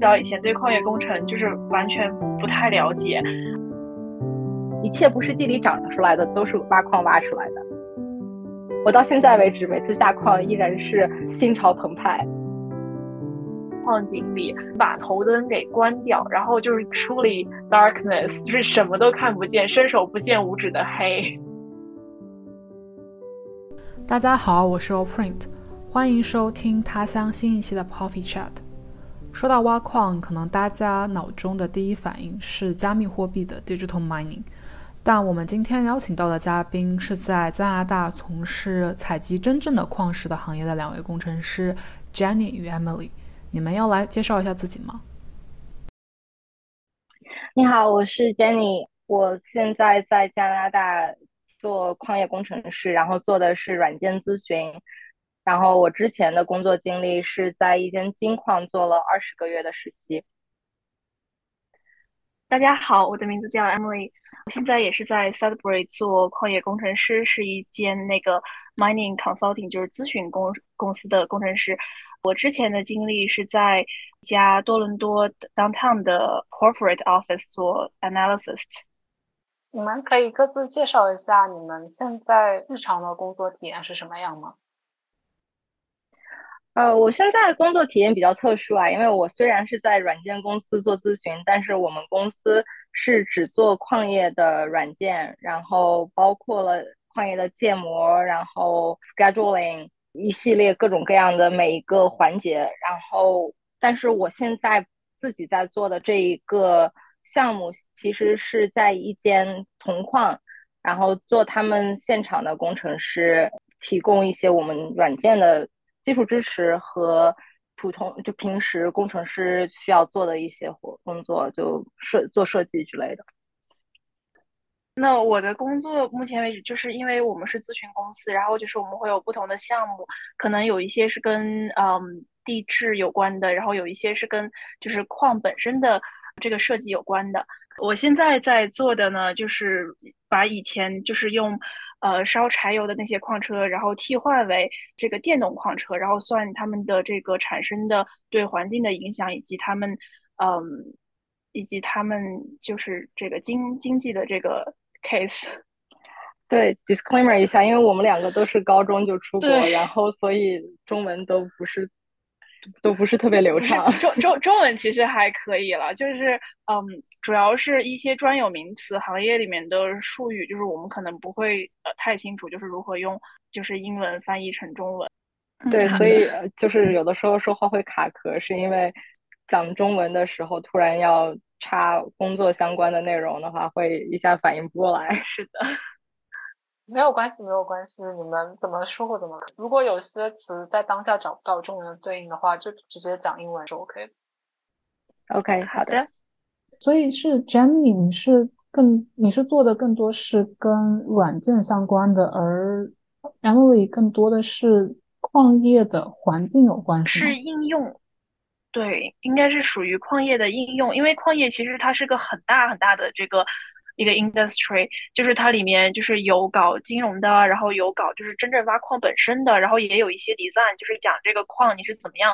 到以前对矿业工程就是完全不太了解，一切不是地里长出来的，都是挖矿挖出来的。我到现在为止，每次下矿依然是心潮澎湃。矿井里把头灯给关掉，然后就是 truly darkness，就是什么都看不见，伸手不见五指的黑。大家好，我是 Oprint，欢迎收听他乡新一期的 Coffee Chat。说到挖矿，可能大家脑中的第一反应是加密货币的 digital mining，但我们今天邀请到的嘉宾是在加拿大从事采集真正的矿石的行业的两位工程师 Jenny 与 Emily。你们要来介绍一下自己吗？你好，我是 Jenny，我现在在加拿大做矿业工程师，然后做的是软件咨询。然后我之前的工作经历是在一间金矿做了二十个月的实习。大家好，我的名字叫 Emily，我现在也是在 Sudbury 做矿业工程师，是一间那个 mining consulting，就是咨询公公司的工程师。我之前的经历是在一家多伦多 downtown 的 corporate office 做 analyst。你们可以各自介绍一下你们现在日常的工作体验是什么样吗？呃，我现在工作体验比较特殊啊，因为我虽然是在软件公司做咨询，但是我们公司是只做矿业的软件，然后包括了矿业的建模，然后 scheduling。一系列各种各样的每一个环节，然后，但是我现在自己在做的这一个项目，其实是在一间铜矿，然后做他们现场的工程师，提供一些我们软件的技术支持和普通就平时工程师需要做的一些活工作，就设做设计之类的。那我的工作目前为止，就是因为我们是咨询公司，然后就是我们会有不同的项目，可能有一些是跟嗯地质有关的，然后有一些是跟就是矿本身的这个设计有关的。我现在在做的呢，就是把以前就是用呃烧柴油的那些矿车，然后替换为这个电动矿车，然后算他们的这个产生的对环境的影响，以及他们嗯以及他们就是这个经经济的这个。case，对，disclaimer 一下，因为我们两个都是高中就出国，然后所以中文都不是都不是特别流畅。中中中文其实还可以了，就是嗯，主要是一些专有名词、行业里面的术语，就是我们可能不会呃太清楚，就是如何用就是英文翻译成中文。对，所以就是有的时候说话会卡壳，是因为讲中文的时候突然要。插工作相关的内容的话，会一下反应不过来。是的，没有关系，没有关系。你们怎么说或怎么。如果有些词在当下找不到中文的对应的话，就直接讲英文就 OK。OK，好的。所以是 Jenny，你是更你是做的更多是跟软件相关的，而 Emily 更多的是矿业的环境有关系。是应用。对，应该是属于矿业的应用，因为矿业其实它是个很大很大的这个一个 industry，就是它里面就是有搞金融的，然后有搞就是真正挖矿本身的，然后也有一些 design，就是讲这个矿你是怎么样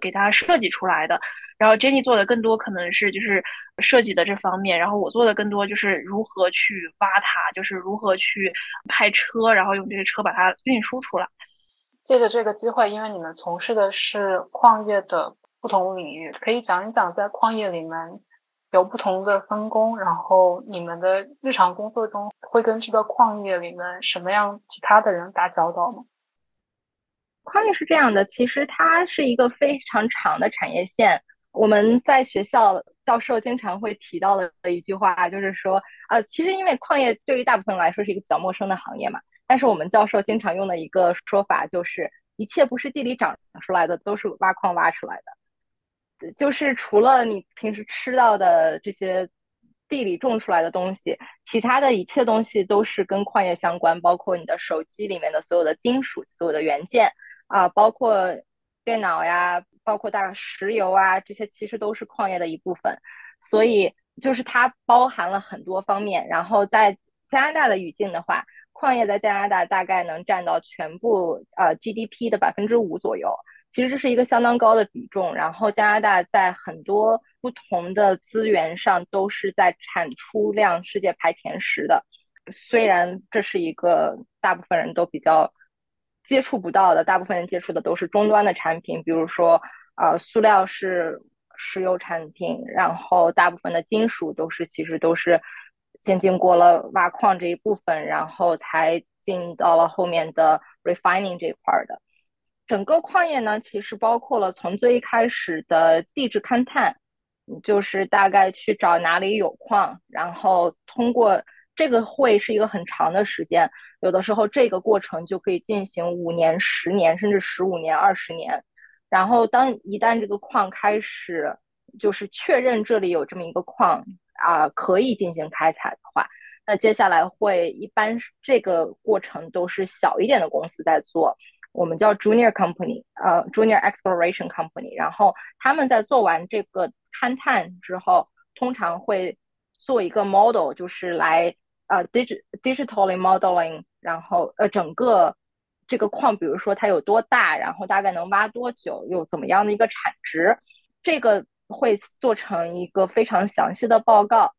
给它设计出来的。然后 Jenny 做的更多可能是就是设计的这方面，然后我做的更多就是如何去挖它，就是如何去派车，然后用这个车把它运输出来。借着这个机会，因为你们从事的是矿业的。不同领域可以讲一讲，在矿业里面有不同的分工，然后你们的日常工作中会跟这个矿业里面什么样其他的人打交道吗？矿业是这样的，其实它是一个非常长的产业线。我们在学校教授经常会提到的一句话，就是说，呃，其实因为矿业对于大部分人来说是一个比较陌生的行业嘛，但是我们教授经常用的一个说法就是，一切不是地里长出来的，都是挖矿挖出来的。就是除了你平时吃到的这些地里种出来的东西，其他的一切东西都是跟矿业相关，包括你的手机里面的所有的金属、所有的元件啊，包括电脑呀，包括大石油啊，这些其实都是矿业的一部分。所以就是它包含了很多方面。然后在加拿大的语境的话，矿业在加拿大大概能占到全部呃 GDP 的百分之五左右。其实这是一个相当高的比重。然后加拿大在很多不同的资源上都是在产出量世界排前十的。虽然这是一个大部分人都比较接触不到的，大部分人接触的都是终端的产品，比如说呃塑料是石油产品，然后大部分的金属都是其实都是先经过了挖矿这一部分，然后才进到了后面的 refining 这一块的。整个矿业呢，其实包括了从最一开始的地质勘探，就是大概去找哪里有矿，然后通过。这个会是一个很长的时间，有的时候这个过程就可以进行五年、十年，甚至十五年、二十年。然后，当一旦这个矿开始，就是确认这里有这么一个矿啊，可以进行开采的话，那接下来会一般这个过程都是小一点的公司在做，我们叫 junior company，呃，junior exploration company。然后他们在做完这个勘探之后，通常会做一个 model，就是来。呃，dig digitally modeling，然后呃，整个这个矿，比如说它有多大，然后大概能挖多久，有怎么样的一个产值，这个会做成一个非常详细的报告，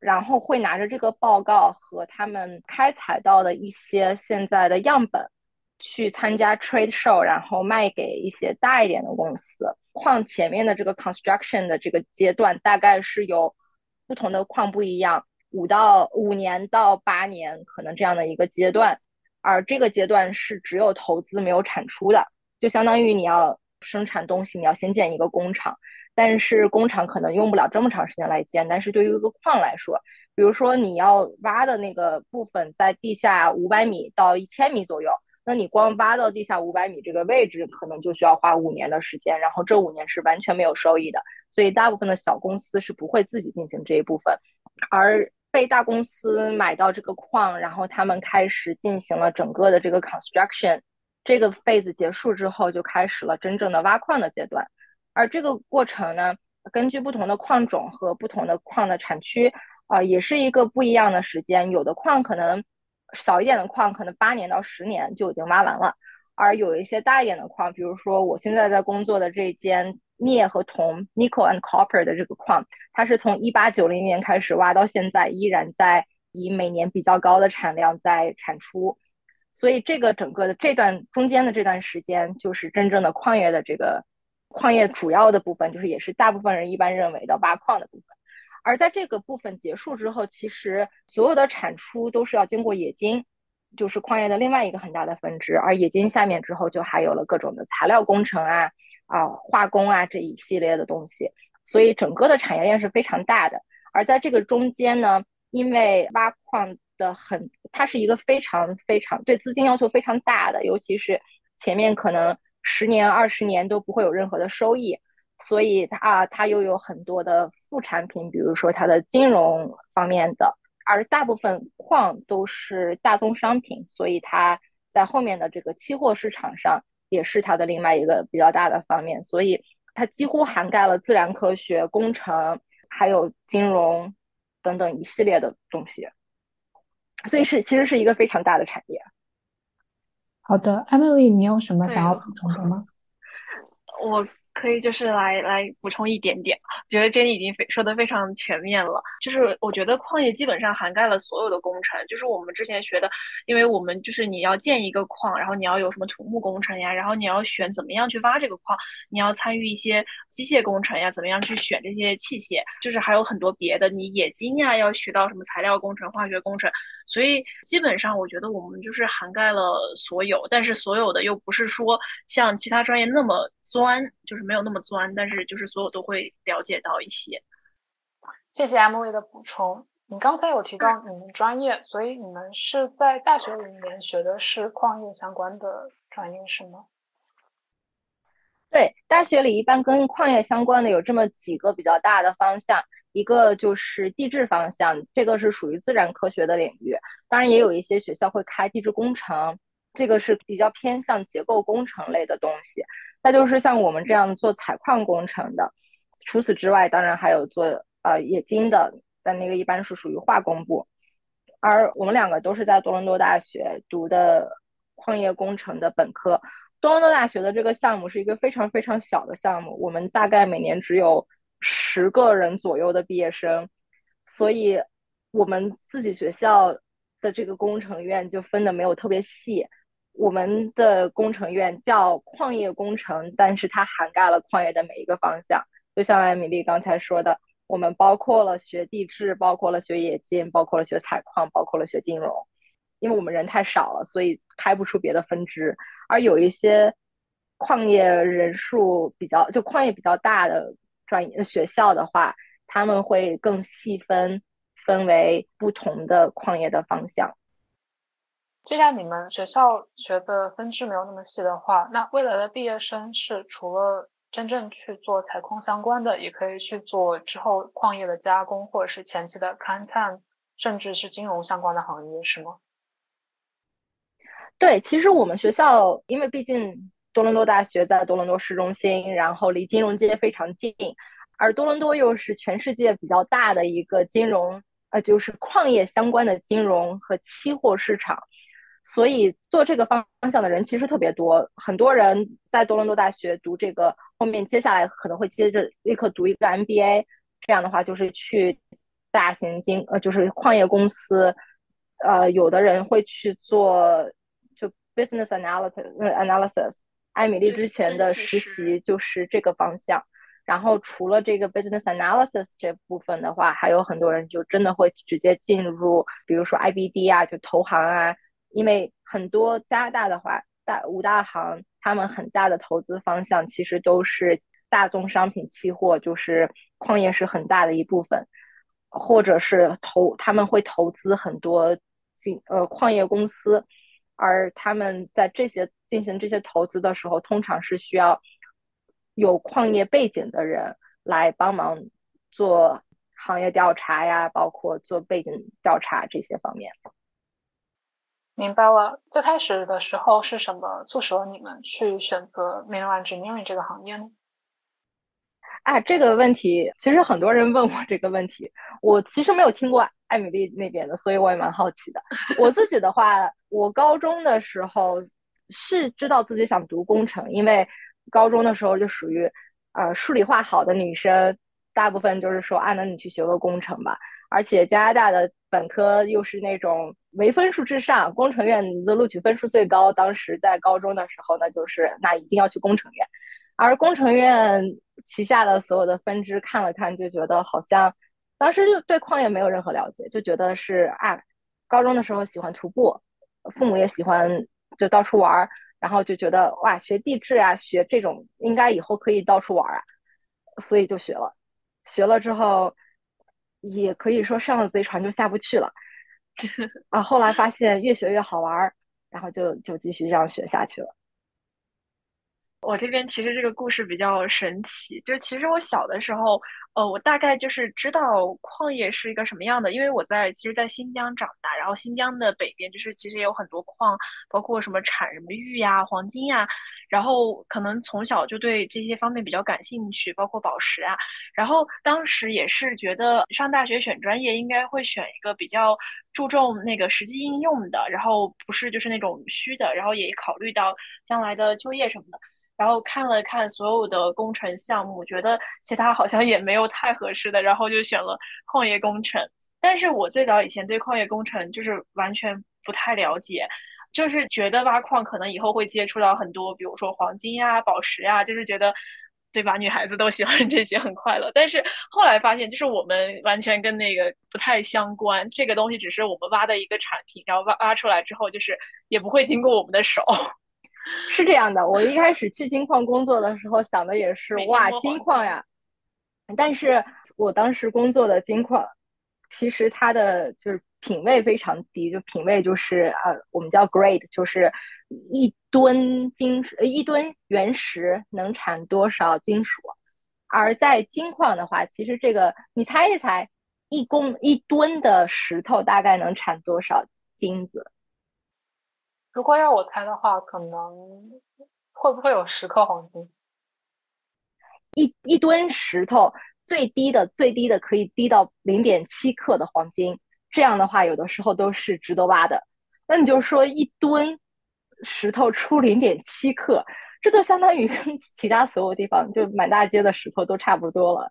然后会拿着这个报告和他们开采到的一些现在的样本去参加 trade show，然后卖给一些大一点的公司。矿前面的这个 construction 的这个阶段，大概是有不同的矿不一样。五到五年到八年，可能这样的一个阶段，而这个阶段是只有投资没有产出的，就相当于你要生产东西，你要先建一个工厂，但是工厂可能用不了这么长时间来建。但是对于一个矿来说，比如说你要挖的那个部分在地下五百米到一千米左右，那你光挖到地下五百米这个位置，可能就需要花五年的时间，然后这五年是完全没有收益的。所以大部分的小公司是不会自己进行这一部分，而被大公司买到这个矿，然后他们开始进行了整个的这个 construction，这个 phase 结束之后，就开始了真正的挖矿的阶段。而这个过程呢，根据不同的矿种和不同的矿的产区，啊，也是一个不一样的时间。有的矿可能小一点的矿，可能八年到十年就已经挖完了；而有一些大一点的矿，比如说我现在在工作的这间。镍和铜 （nickel and copper） 的这个矿，它是从一八九零年开始挖到现在，依然在以每年比较高的产量在产出。所以，这个整个的这段中间的这段时间，就是真正的矿业的这个矿业主要的部分，就是也是大部分人一般认为的挖矿的部分。而在这个部分结束之后，其实所有的产出都是要经过冶金，就是矿业的另外一个很大的分支。而冶金下面之后，就还有了各种的材料工程啊。啊，化工啊这一系列的东西，所以整个的产业链是非常大的。而在这个中间呢，因为挖矿的很，它是一个非常非常对资金要求非常大的，尤其是前面可能十年、二十年都不会有任何的收益，所以它它又有很多的副产品，比如说它的金融方面的，而大部分矿都是大宗商品，所以它在后面的这个期货市场上。也是它的另外一个比较大的方面，所以它几乎涵盖了自然科学、工程，还有金融等等一系列的东西，所以是其实是一个非常大的产业。好的，Emily，你有什么想要补充的吗？我。可以就是来来补充一点点，觉得 Jenny 已经非说的非常全面了。就是我觉得矿业基本上涵盖了所有的工程，就是我们之前学的，因为我们就是你要建一个矿，然后你要有什么土木工程呀，然后你要选怎么样去挖这个矿，你要参与一些机械工程呀，怎么样去选这些器械，就是还有很多别的，你冶金呀要学到什么材料工程、化学工程。所以基本上我觉得我们就是涵盖了所有，但是所有的又不是说像其他专业那么钻，就是。没有那么钻，但是就是所有都会了解到一些。谢谢 Emily 的补充。你刚才有提到你们专业，所以你们是在大学里面学的是矿业相关的专业是吗？对，大学里一般跟矿业相关的有这么几个比较大的方向，一个就是地质方向，这个是属于自然科学的领域。当然，也有一些学校会开地质工程，这个是比较偏向结构工程类的东西。再就是像我们这样做采矿工程的，除此之外，当然还有做呃冶金的，但那个一般是属于化工部。而我们两个都是在多伦多大学读的矿业工程的本科，多伦多大学的这个项目是一个非常非常小的项目，我们大概每年只有十个人左右的毕业生，所以我们自己学校的这个工程院就分的没有特别细。我们的工程院叫矿业工程，但是它涵盖了矿业的每一个方向。就像艾米丽刚才说的，我们包括了学地质，包括了学冶金，包括了学采矿，包括了学金融。因为我们人太少了，所以开不出别的分支。而有一些矿业人数比较，就矿业比较大的专业学校的话，他们会更细分，分为不同的矿业的方向。既然你们学校学的分支没有那么细的话，那未来的毕业生是除了真正去做采矿相关的，也可以去做之后矿业的加工，或者是前期的勘探，甚至是金融相关的行业，是吗？对，其实我们学校，因为毕竟多伦多大学在多伦多市中心，然后离金融街非常近，而多伦多又是全世界比较大的一个金融，呃，就是矿业相关的金融和期货市场。所以做这个方向的人其实特别多，很多人在多伦多大学读这个，后面接下来可能会接着立刻读一个 MBA，这样的话就是去大型金呃就是矿业公司，呃有的人会去做就 business analysis analysis，艾米丽之前的实习就是这个方向，然后除了这个 business analysis 这部分的话，还有很多人就真的会直接进入，比如说 IBD 啊，就投行啊。因为很多加拿大的话，大五大行他们很大的投资方向其实都是大宗商品期货，就是矿业是很大的一部分，或者是投他们会投资很多进呃矿业公司，而他们在这些进行这些投资的时候，通常是需要有矿业背景的人来帮忙做行业调查呀，包括做背景调查这些方面。明白了，最开始的时候是什么促使了你们去选择 mineral engineering 这个行业呢？啊，这个问题其实很多人问我这个问题，我其实没有听过艾米丽那边的，所以我也蛮好奇的。我自己的话，我高中的时候是知道自己想读工程，因为高中的时候就属于呃数理化好的女生，大部分就是说啊，那你去学个工程吧。而且加拿大的本科又是那种唯分数至上，工程院的录取分数最高。当时在高中的时候呢，就是那一定要去工程院。而工程院旗下的所有的分支看了看，就觉得好像当时就对矿业没有任何了解，就觉得是啊，高中的时候喜欢徒步，父母也喜欢就到处玩儿，然后就觉得哇，学地质啊，学这种应该以后可以到处玩儿啊，所以就学了。学了之后。也可以说上了贼船就下不去了，啊，后来发现越学越好玩儿，然后就就继续这样学下去了。我这边其实这个故事比较神奇，就其实我小的时候，呃，我大概就是知道矿业是一个什么样的，因为我在其实，在新疆长大，然后新疆的北边就是其实也有很多矿，包括什么产什么玉呀、黄金呀，然后可能从小就对这些方面比较感兴趣，包括宝石啊，然后当时也是觉得上大学选专业应该会选一个比较注重那个实际应用的，然后不是就是那种虚的，然后也考虑到将来的就业什么的。然后看了看所有的工程项目，觉得其他好像也没有太合适的，然后就选了矿业工程。但是我最早以前对矿业工程就是完全不太了解，就是觉得挖矿可能以后会接触到很多，比如说黄金呀、宝石呀，就是觉得，对吧？女孩子都喜欢 这些，很快乐。但是后来发现，就是我们完全跟那个不太相关，这个东西只是我们挖的一个产品，然后挖挖出来之后，就是也不会经过我们的手。是这样的，我一开始去金矿工作的时候想的也是哇，金矿呀！但是我当时工作的金矿，其实它的就是品位非常低，就品位就是呃，我们叫 grade，就是一吨金呃一吨原石能产多少金属。而在金矿的话，其实这个你猜一猜，一公一吨的石头大概能产多少金子？如果要我猜的话，可能会不会有十克黄金？一一吨石头最低的最低的可以低到零点七克的黄金，这样的话有的时候都是值得挖的。那你就说一吨石头出零点七克，这就相当于跟其他所有地方就满大街的石头都差不多了。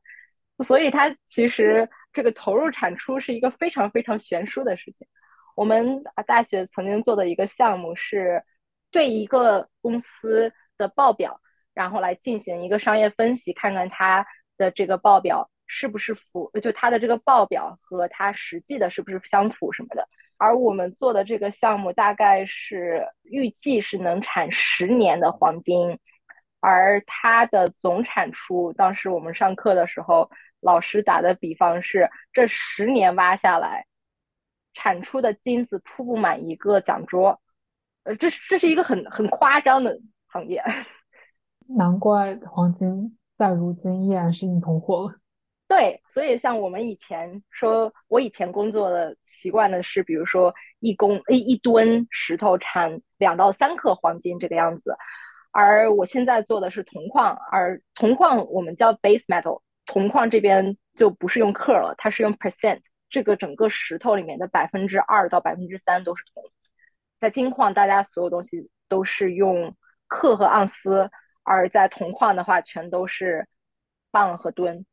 所以它其实这个投入产出是一个非常非常悬殊的事情。我们大学曾经做的一个项目是对一个公司的报表，然后来进行一个商业分析，看看它的这个报表是不是符，就它的这个报表和它实际的是不是相符什么的。而我们做的这个项目大概是预计是能产十年的黄金，而它的总产出，当时我们上课的时候，老师打的比方是这十年挖下来。产出的金子铺不满一个讲桌，呃，这是这是一个很很夸张的行业。难怪黄金在如今依然是硬通货了。对，所以像我们以前说，我以前工作的习惯的是，比如说一公一一吨石头产两到三克黄金这个样子，而我现在做的是铜矿，而铜矿我们叫 base metal，铜矿这边就不是用克了，它是用 percent。这个整个石头里面的百分之二到百分之三都是铜，在金矿大家所有东西都是用克和盎司，而在铜矿的话全都是磅和吨。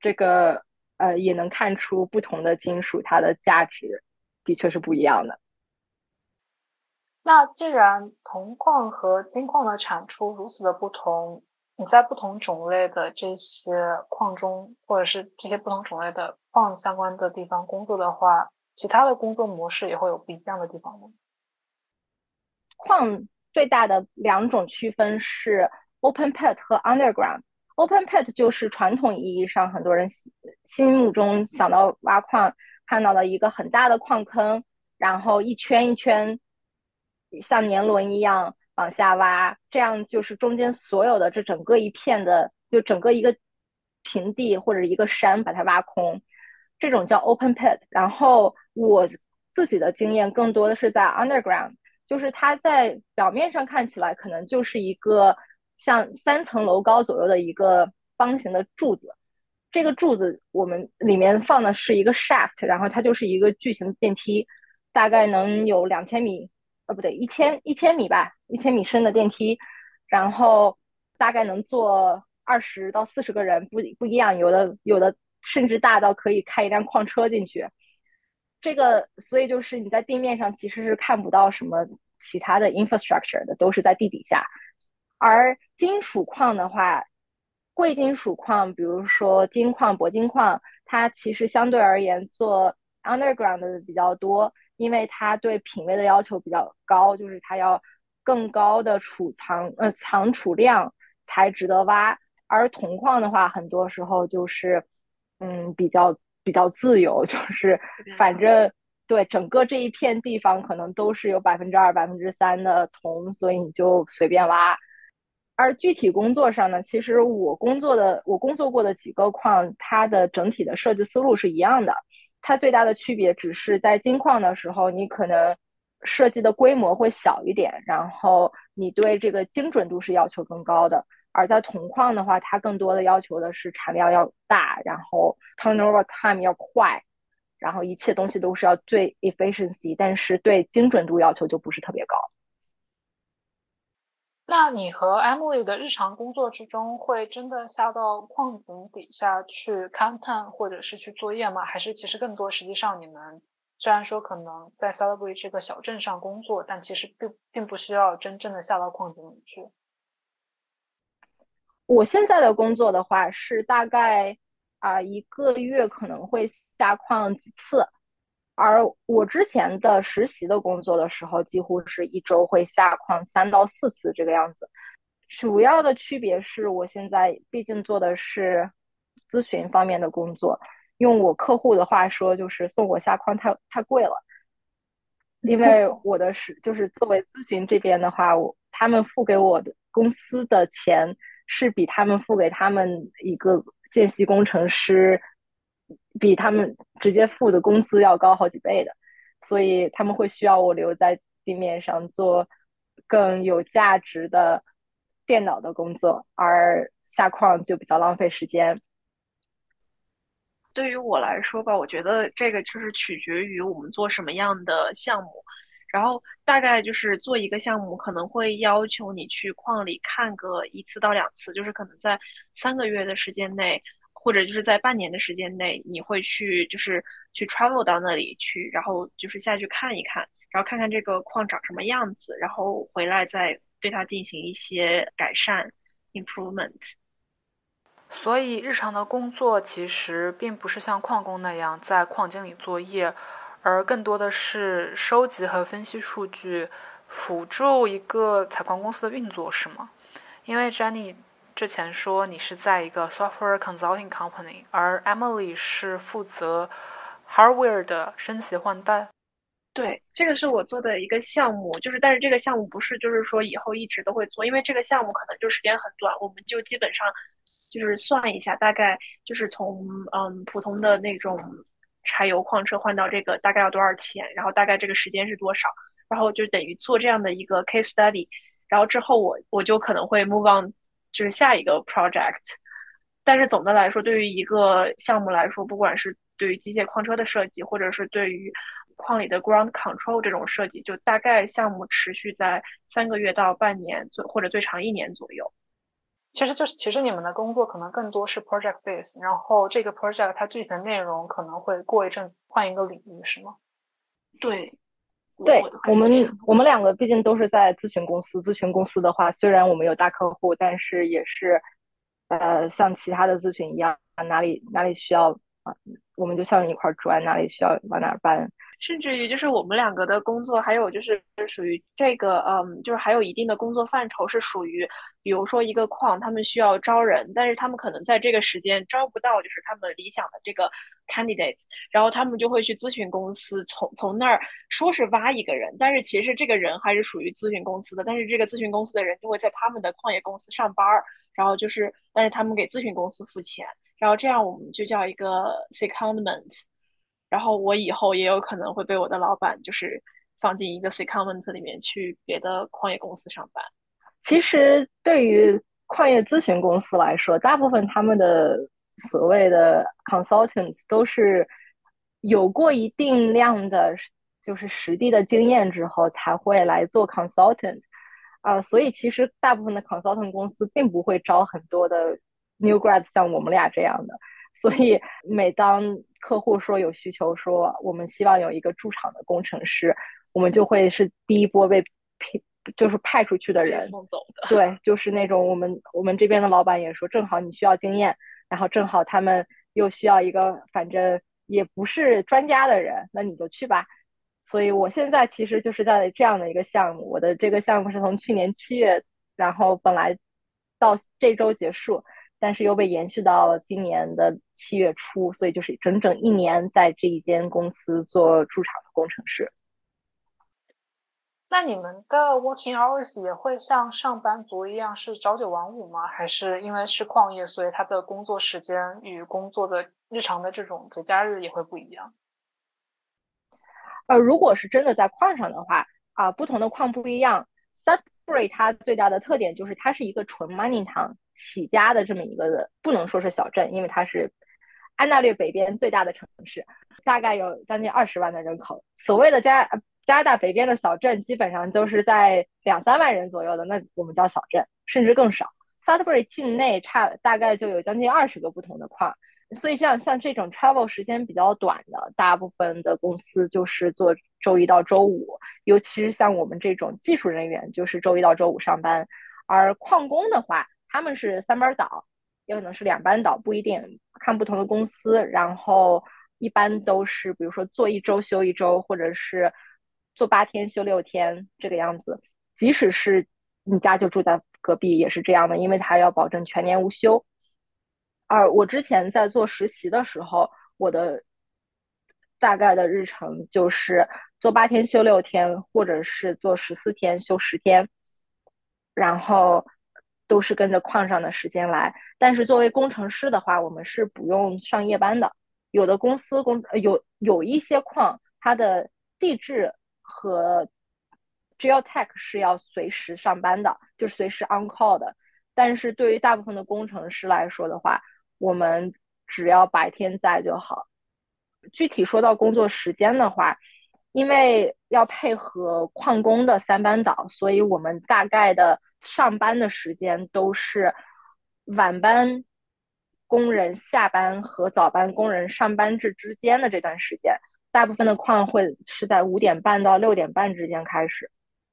这个呃也能看出不同的金属它的价值的确是不一样的。那既然铜矿和金矿的产出如此的不同，你在不同种类的这些矿中，或者是这些不同种类的矿相关的地方工作的话，其他的工作模式也会有不一样的地方吗？矿最大的两种区分是 open pit 和 underground。open pit 就是传统意义上很多人心心目中想到挖矿看到的一个很大的矿坑，然后一圈一圈像年轮一样。往下挖，这样就是中间所有的这整个一片的，就整个一个平地或者一个山，把它挖空，这种叫 open pit。然后我自己的经验更多的是在 underground，就是它在表面上看起来可能就是一个像三层楼高左右的一个方形的柱子，这个柱子我们里面放的是一个 shaft，然后它就是一个巨型电梯，大概能有两千米。呃，不对，一千一千米吧，一千米深的电梯，然后大概能坐二十到四十个人，不不一样，有的有的甚至大到可以开一辆矿车进去。这个，所以就是你在地面上其实是看不到什么其他的 infrastructure 的，都是在地底下。而金属矿的话，贵金属矿，比如说金矿、铂金矿，它其实相对而言做 underground 的比较多。因为它对品位的要求比较高，就是它要更高的储藏呃藏储量才值得挖，而铜矿的话，很多时候就是嗯比较比较自由，就是反正对整个这一片地方可能都是有百分之二百分之三的铜，所以你就随便挖。而具体工作上呢，其实我工作的我工作过的几个矿，它的整体的设计思路是一样的。它最大的区别只是在金矿的时候，你可能设计的规模会小一点，然后你对这个精准度是要求更高的；而在铜矿的话，它更多的要求的是产量要大，然后 turnover time 要快，然后一切东西都是要最 efficiency，但是对精准度要求就不是特别高。那你和 Emily 的日常工作之中，会真的下到矿井底下去勘探，或者是去作业吗？还是其实更多，实际上你们虽然说可能在 Celebrate 这个小镇上工作，但其实并并不需要真正的下到矿井里去。我现在的工作的话，是大概啊一个月可能会下矿几次。而我之前的实习的工作的时候，几乎是一周会下矿三到四次这个样子。主要的区别是我现在毕竟做的是咨询方面的工作，用我客户的话说，就是送我下矿太太贵了。因为我的是就是作为咨询这边的话，我他们付给我的公司的钱是比他们付给他们一个见习工程师。比他们直接付的工资要高好几倍的，所以他们会需要我留在地面上做更有价值的电脑的工作，而下矿就比较浪费时间。对于我来说吧，我觉得这个就是取决于我们做什么样的项目。然后大概就是做一个项目，可能会要求你去矿里看个一次到两次，就是可能在三个月的时间内，或者就是在半年的时间内，你会去就是去 travel 到那里去，然后就是下去看一看，然后看看这个矿长什么样子，然后回来再对它进行一些改善 improvement。所以日常的工作其实并不是像矿工那样在矿井里作业。而更多的是收集和分析数据，辅助一个采矿公司的运作，是吗？因为 Jenny 之前说你是在一个 software consulting company，而 Emily 是负责 hardware 的升级换代。对，这个是我做的一个项目，就是但是这个项目不是就是说以后一直都会做，因为这个项目可能就时间很短，我们就基本上就是算一下，大概就是从嗯普通的那种。柴油矿车换到这个大概要多少钱？然后大概这个时间是多少？然后就等于做这样的一个 case study，然后之后我我就可能会 move on，就是下一个 project。但是总的来说，对于一个项目来说，不管是对于机械矿车的设计，或者是对于矿里的 ground control 这种设计，就大概项目持续在三个月到半年左，或者最长一年左右。其实就是，其实你们的工作可能更多是 project base，然后这个 project 它具体的内容可能会过一阵换一个领域，是吗？对，对我们我们两个毕竟都是在咨询公司，咨询公司的话，虽然我们有大客户，但是也是呃像其他的咨询一样，哪里哪里需要啊，我们就像一块砖，哪里需要往哪搬。甚至于就是我们两个的工作，还有就是属于这个，嗯，就是还有一定的工作范畴是属于，比如说一个矿，他们需要招人，但是他们可能在这个时间招不到，就是他们理想的这个 candidate，然后他们就会去咨询公司，从从那儿说是挖一个人，但是其实这个人还是属于咨询公司的，但是这个咨询公司的人就会在他们的矿业公司上班儿，然后就是，但是他们给咨询公司付钱，然后这样我们就叫一个 secondment。然后我以后也有可能会被我的老板就是放进一个 secondment 里面去别的矿业公司上班。其实对于矿业咨询公司来说，大部分他们的所谓的 consultant 都是有过一定量的，就是实地的经验之后才会来做 consultant 啊。所以其实大部分的 consultant 公司并不会招很多的 new grads，像我们俩这样的。所以每当客户说有需求，说我们希望有一个驻场的工程师，我们就会是第一波被派，就是派出去的人送走的。对，就是那种我们我们这边的老板也说，正好你需要经验，然后正好他们又需要一个反正也不是专家的人，那你就去吧。所以我现在其实就是在这样的一个项目，我的这个项目是从去年七月，然后本来到这周结束。但是又被延续到了今年的七月初，所以就是整整一年在这一间公司做驻场的工程师。那你们的 working hours 也会像上班族一样是朝九晚五吗？还是因为是矿业，所以他的工作时间与工作的日常的这种节假日也会不一样？呃，如果是真的在矿上的话，啊，不同的矿不一样。Sudbury 它最大的特点就是它是一个纯 mining town。起家的这么一个的不能说是小镇，因为它是安大略北边最大的城市，大概有将近二十万的人口。所谓的加加拿大北边的小镇，基本上都是在两三万人左右的，那我们叫小镇，甚至更少。Sudbury 境内差大概就有将近二十个不同的矿，所以像像这种 travel 时间比较短的，大部分的公司就是做周一到周五，尤其是像我们这种技术人员，就是周一到周五上班，而矿工的话。他们是三班倒，也可能是两班倒，不一定看不同的公司。然后一般都是，比如说做一周休一周，或者是做八天休六天这个样子。即使是你家就住在隔壁，也是这样的，因为他要保证全年无休。而我之前在做实习的时候，我的大概的日程就是做八天休六天，或者是做十四天休十天，然后。都是跟着矿上的时间来，但是作为工程师的话，我们是不用上夜班的。有的公司工有有一些矿，它的地质和 geotech 是要随时上班的，就随时 on call 的。但是对于大部分的工程师来说的话，我们只要白天在就好。具体说到工作时间的话，因为要配合矿工的三班倒，所以我们大概的上班的时间都是晚班工人下班和早班工人上班制之间的这段时间。大部分的矿会是在五点半到六点半之间开始，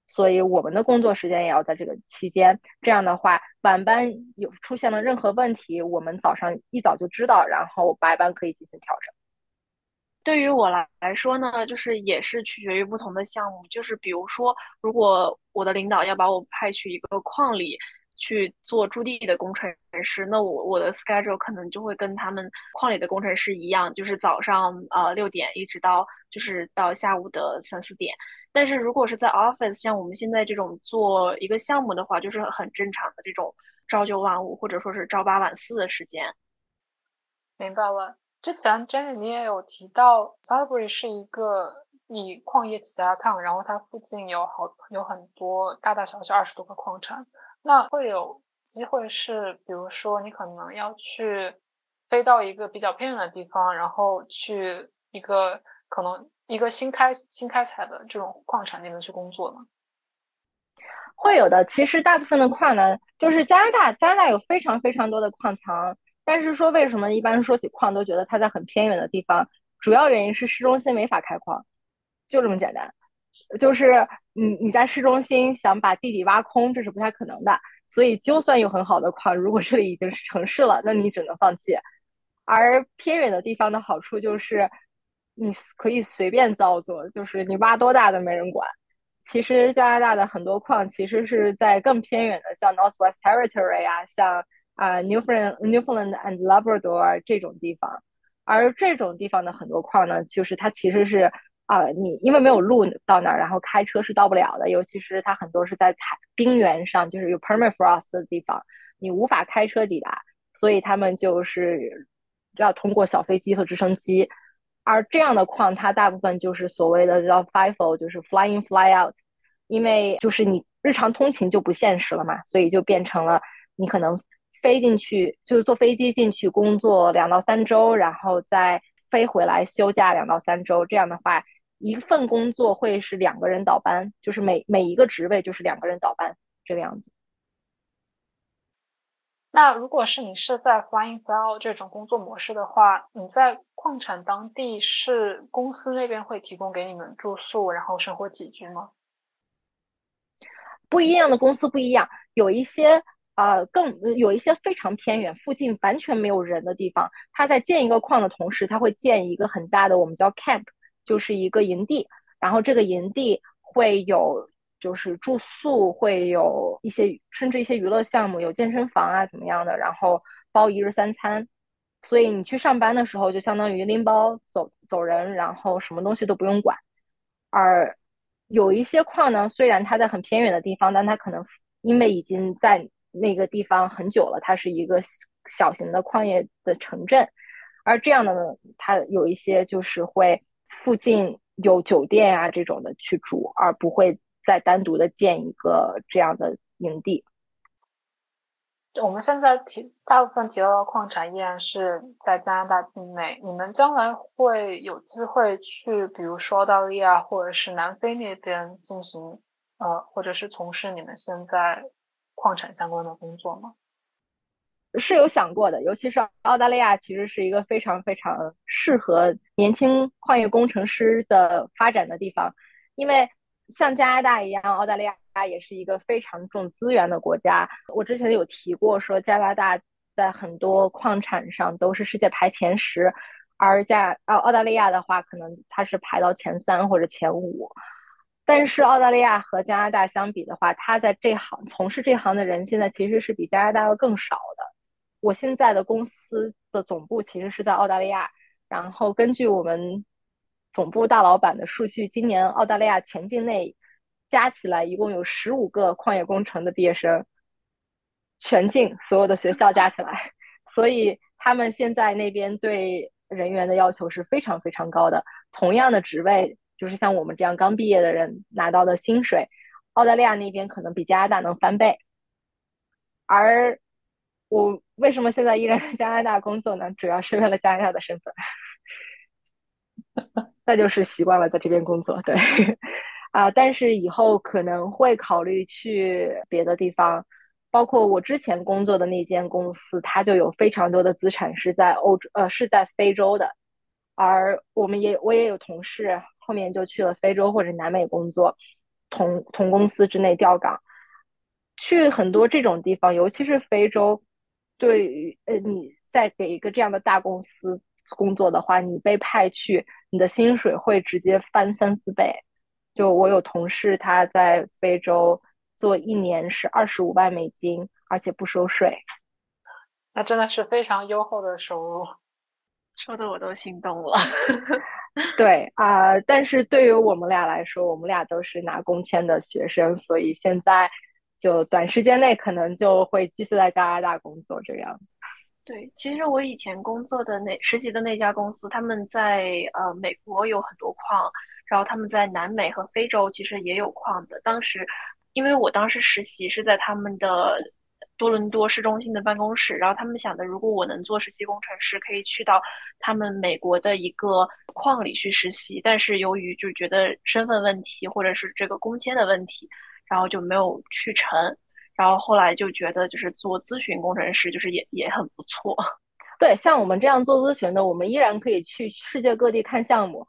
所以我们的工作时间也要在这个期间。这样的话，晚班有出现了任何问题，我们早上一早就知道，然后白班可以进行调整。对于我来来说呢，就是也是取决于不同的项目。就是比如说，如果我的领导要把我派去一个矿里去做驻地的工程师，那我我的 schedule 可能就会跟他们矿里的工程师一样，就是早上呃六点一直到就是到下午的三四点。但是如果是在 office，像我们现在这种做一个项目的话，就是很正常的这种朝九晚五或者说是朝八晚四的时间。明白了。之前 Jenny 你也有提到 s a l b u r y 是一个以矿业起家的 town，然后它附近有好有很多大大小小二十多个矿产。那会有机会是，比如说你可能要去飞到一个比较偏远的地方，然后去一个可能一个新开新开采的这种矿产那边去工作吗？会有的。其实大部分的矿呢，就是加拿大，加拿大有非常非常多的矿藏。但是说为什么一般说起矿都觉得它在很偏远的地方？主要原因是市中心没法开矿，就这么简单。就是你你在市中心想把地底挖空，这是不太可能的。所以就算有很好的矿，如果这里已经是城市了，那你只能放弃。而偏远的地方的好处就是你可以随便造作，就是你挖多大都没人管。其实加拿大的很多矿其实是在更偏远的，像 Northwest Territory 啊，像。啊，Newfoundland、Newfoundland and Labrador 这种地方，而这种地方的很多矿呢，就是它其实是啊，你因为没有路到那儿，然后开车是到不了的，尤其是它很多是在海冰原上，就是有 permafrost 的地方，你无法开车抵达，所以他们就是要通过小飞机和直升机，而这样的矿它大部分就是所谓的叫 FIFO，就是 flying fly out，因为就是你日常通勤就不现实了嘛，所以就变成了你可能。飞进去就是坐飞机进去工作两到三周，然后再飞回来休假两到三周。这样的话，一份工作会是两个人倒班，就是每每一个职位就是两个人倒班这个样子。那如果是你是在 Flying Fly 这种工作模式的话，你在矿产当地是公司那边会提供给你们住宿，然后生活起居吗？不一样的公司不一样，有一些。啊，更有一些非常偏远，附近完全没有人的地方，他在建一个矿的同时，他会建一个很大的我们叫 camp，就是一个营地。然后这个营地会有就是住宿，会有一些甚至一些娱乐项目，有健身房啊怎么样的，然后包一日三餐。所以你去上班的时候，就相当于拎包走走人，然后什么东西都不用管。而有一些矿呢，虽然它在很偏远的地方，但它可能因为已经在那个地方很久了，它是一个小型的矿业的城镇，而这样的呢，它有一些就是会附近有酒店啊这种的去住，而不会再单独的建一个这样的营地。我们现在提大部分提到的矿产依然是在加拿大境内，你们将来会有机会去，比如说澳大利亚或者是南非那边进行，呃，或者是从事你们现在。矿产相关的工作吗？是有想过的，尤其是澳大利亚，其实是一个非常非常适合年轻矿业工程师的发展的地方。因为像加拿大一样，澳大利亚也是一个非常重资源的国家。我之前有提过，说加拿大在很多矿产上都是世界排前十，而加澳澳大利亚的话，可能它是排到前三或者前五。但是澳大利亚和加拿大相比的话，他在这行从事这行的人现在其实是比加拿大要更少的。我现在的公司的总部其实是在澳大利亚，然后根据我们总部大老板的数据，今年澳大利亚全境内加起来一共有十五个矿业工程的毕业生，全境所有的学校加起来，所以他们现在那边对人员的要求是非常非常高的。同样的职位。就是像我们这样刚毕业的人拿到的薪水，澳大利亚那边可能比加拿大能翻倍。而我为什么现在依然在加拿大工作呢？主要是为了加拿大的身份。那就是习惯了在这边工作。对，啊，但是以后可能会考虑去别的地方，包括我之前工作的那间公司，它就有非常多的资产是在欧洲，呃，是在非洲的。而我们也，我也有同事后面就去了非洲或者南美工作，同同公司之内调岗，去很多这种地方，尤其是非洲，对于呃你在给一个这样的大公司工作的话，你被派去，你的薪水会直接翻三四倍。就我有同事他在非洲做一年是二十五万美金，而且不收税，那真的是非常优厚的收入。说的我都心动了，对啊，但是对于我们俩来说，我们俩都是拿工签的学生，所以现在就短时间内可能就会继续在加拿大工作这个样子。对，其实我以前工作的那实习的那家公司，他们在呃美国有很多矿，然后他们在南美和非洲其实也有矿的。当时因为我当时实习是在他们的。多伦多市中心的办公室，然后他们想的，如果我能做实习工程师，可以去到他们美国的一个矿里去实习。但是由于就觉得身份问题或者是这个工签的问题，然后就没有去成。然后后来就觉得就是做咨询工程师就是也也很不错。对，像我们这样做咨询的，我们依然可以去世界各地看项目，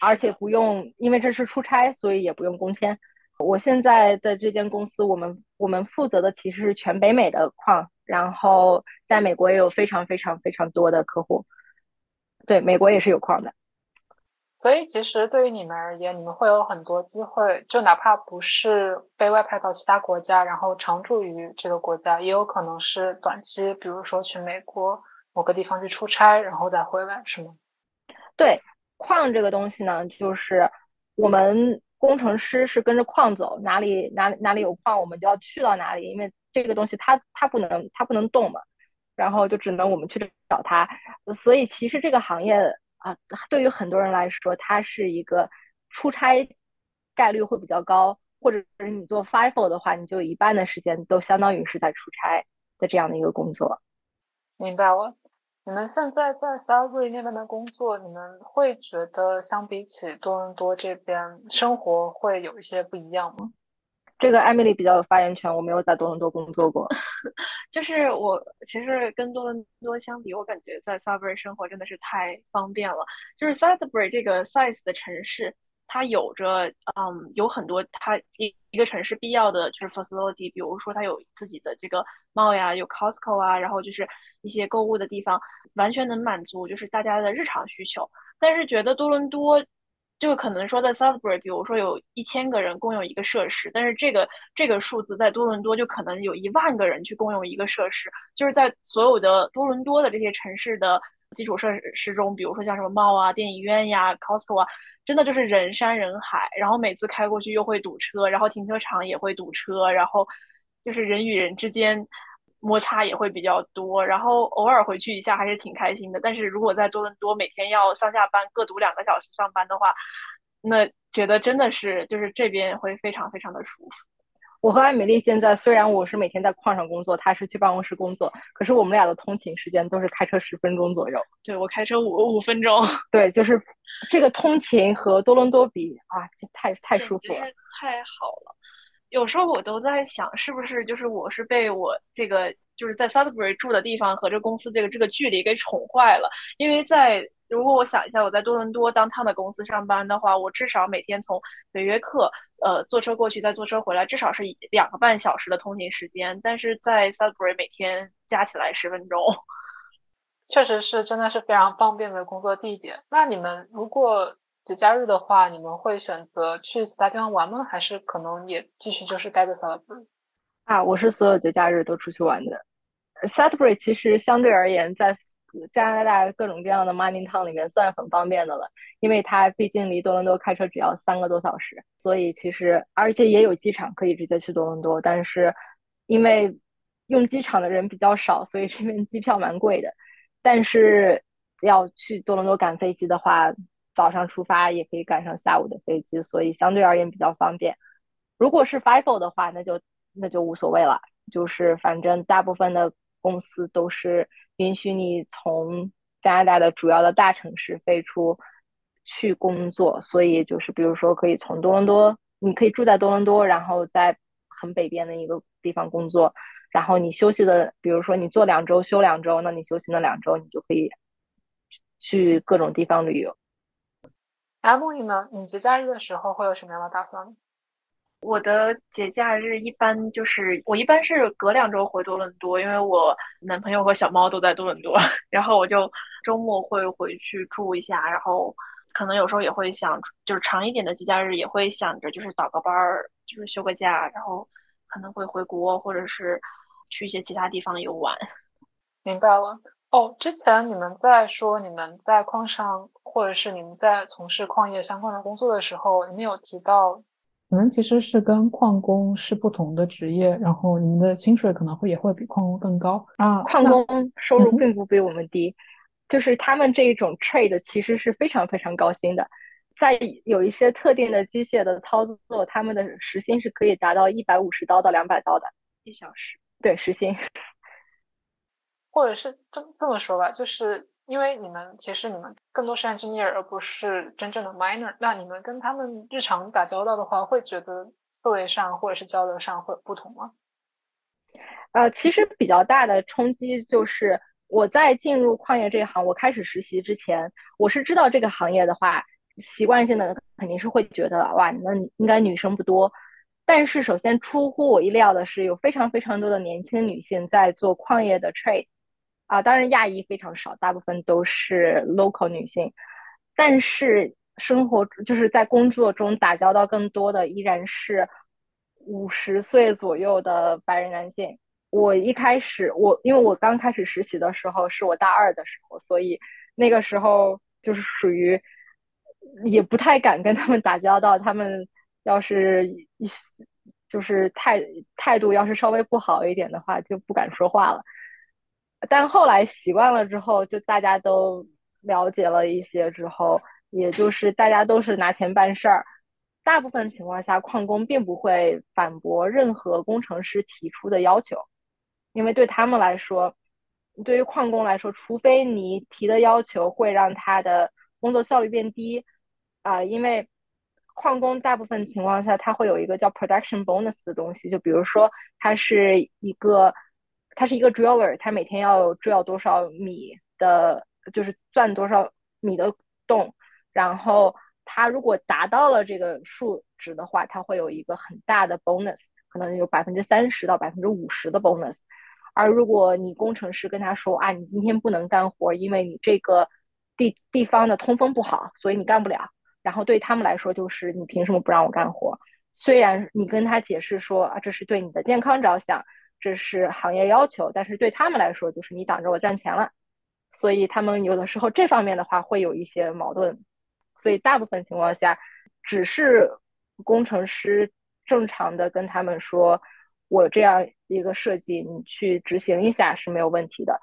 而且不用因为这是出差，所以也不用工签。我现在的这间公司，我们我们负责的其实是全北美的矿，然后在美国也有非常非常非常多的客户。对，美国也是有矿的。所以其实对于你们而言，你们会有很多机会，就哪怕不是被外派到其他国家，然后常驻于这个国家，也有可能是短期，比如说去美国某个地方去出差，然后再回来，是吗？对，矿这个东西呢，就是我们。工程师是跟着矿走，哪里哪哪里有矿，我们就要去到哪里，因为这个东西它它不能它不能动嘛，然后就只能我们去找它。所以其实这个行业啊，对于很多人来说，它是一个出差概率会比较高，或者是你做 FIFO 的话，你就一半的时间都相当于是在出差的这样的一个工作。明白了。你们现在在 s a l b r y 那边的工作，你们会觉得相比起多伦多这边生活会有一些不一样吗？这个艾米丽比较有发言权，我没有在多伦多工作过。就是我其实跟多伦多相比，我感觉在 s a l b r y 生活真的是太方便了。就是 s a l b r y 这个 size 的城市。它有着，嗯，有很多它一一个城市必要的就是 facility，比如说它有自己的这个 mall 呀，有 Costco 啊，然后就是一些购物的地方，完全能满足就是大家的日常需求。但是觉得多伦多，就可能说在 Southbury，比如说有一千个人共用一个设施，但是这个这个数字在多伦多就可能有一万个人去共用一个设施，就是在所有的多伦多的这些城市的基础设施中，比如说像什么 mall 啊、电影院呀、Costco 啊。真的就是人山人海，然后每次开过去又会堵车，然后停车场也会堵车，然后就是人与人之间摩擦也会比较多，然后偶尔回去一下还是挺开心的。但是如果在多伦多每天要上下班各堵两个小时上班的话，那觉得真的是就是这边会非常非常的舒服。我和艾米丽现在虽然我是每天在矿上工作，她是去办公室工作，可是我们俩的通勤时间都是开车十分钟左右。对我开车五五分钟。对，就是这个通勤和多伦多比啊，太太舒服了，太好了。有时候我都在想，是不是就是我是被我这个就是在 Sudbury 住的地方和这公司这个这个距离给宠坏了，因为在。如果我想一下，我在多伦多当趟的公司上班的话，我至少每天从北约克呃坐车过去，再坐车回来，至少是两个半小时的通勤时间。但是在 Sudbury 每天加起来十分钟，确实是真的是非常方便的工作地点。那你们如果节假日的话，你们会选择去其他地方玩吗？还是可能也继续就是待在 Sudbury？啊，我是所有节假日都出去玩的。Sudbury 其实相对而言在。加拿大各种各样的 mining town 里面算很方便的了，因为它毕竟离多伦多开车只要三个多小时，所以其实而且也有机场可以直接去多伦多。但是因为用机场的人比较少，所以这边机票蛮贵的。但是要去多伦多赶飞机的话，早上出发也可以赶上下午的飞机，所以相对而言比较方便。如果是 FIFO 的话，那就那就无所谓了，就是反正大部分的公司都是。允许你从加拿大的主要的大城市飞出去工作，所以就是比如说可以从多伦多，你可以住在多伦多，然后在很北边的一个地方工作，然后你休息的，比如说你做两周休两周，那你休息那两周，你就可以去各种地方旅游。Emily 呢？你节假日的时候会有什么样的打算？我的节假日一般就是我一般是隔两周回多伦多，因为我男朋友和小猫都在多伦多，然后我就周末会回去住一下，然后可能有时候也会想，就是长一点的节假日也会想着就是倒个班儿，就是休个假，然后可能会回国或者是去一些其他地方游玩。明白了。哦，之前你们在说你们在矿上，或者是你们在从事矿业相关的工作的时候，你们有提到，你们其实是跟矿工是不同的职业，然后你们的薪水可能会也会比矿工更高啊。矿工收入并不比我们低，就是他们这一种 trade 其实是非常非常高薪的，在有一些特定的机械的操作，他们的时薪是可以达到一百五十刀到两百刀的一小时，对时薪。或者是这这么说吧，就是因为你们其实你们更多是 engineer，而不是真正的 miner。那你们跟他们日常打交道的话，会觉得思维上或者是交流上会有不同吗？呃，其实比较大的冲击就是我在进入矿业这一行，我开始实习之前，我是知道这个行业的话，习惯性的肯定是会觉得哇，那应该女生不多。但是首先出乎我意料的是，有非常非常多的年轻女性在做矿业的 trade。啊，当然亚裔非常少，大部分都是 local 女性，但是生活就是在工作中打交道更多的依然是五十岁左右的白人男性。我一开始，我因为我刚开始实习的时候是我大二的时候，所以那个时候就是属于也不太敢跟他们打交道，他们要是一就是态态度要是稍微不好一点的话，就不敢说话了。但后来习惯了之后，就大家都了解了一些之后，也就是大家都是拿钱办事儿。大部分情况下，矿工并不会反驳任何工程师提出的要求，因为对他们来说，对于矿工来说，除非你提的要求会让他的工作效率变低，啊，因为矿工大部分情况下他会有一个叫 production bonus 的东西，就比如说他是一个。他是一个 driller，他每天要 drill 多少米的，就是钻多少米的洞，然后他如果达到了这个数值的话，他会有一个很大的 bonus，可能有百分之三十到百分之五十的 bonus。而如果你工程师跟他说啊，你今天不能干活，因为你这个地地方的通风不好，所以你干不了。然后对他们来说就是你凭什么不让我干活？虽然你跟他解释说啊，这是对你的健康着想。这是行业要求，但是对他们来说，就是你挡着我赚钱了，所以他们有的时候这方面的话会有一些矛盾。所以大部分情况下，只是工程师正常的跟他们说，我这样一个设计，你去执行一下是没有问题的。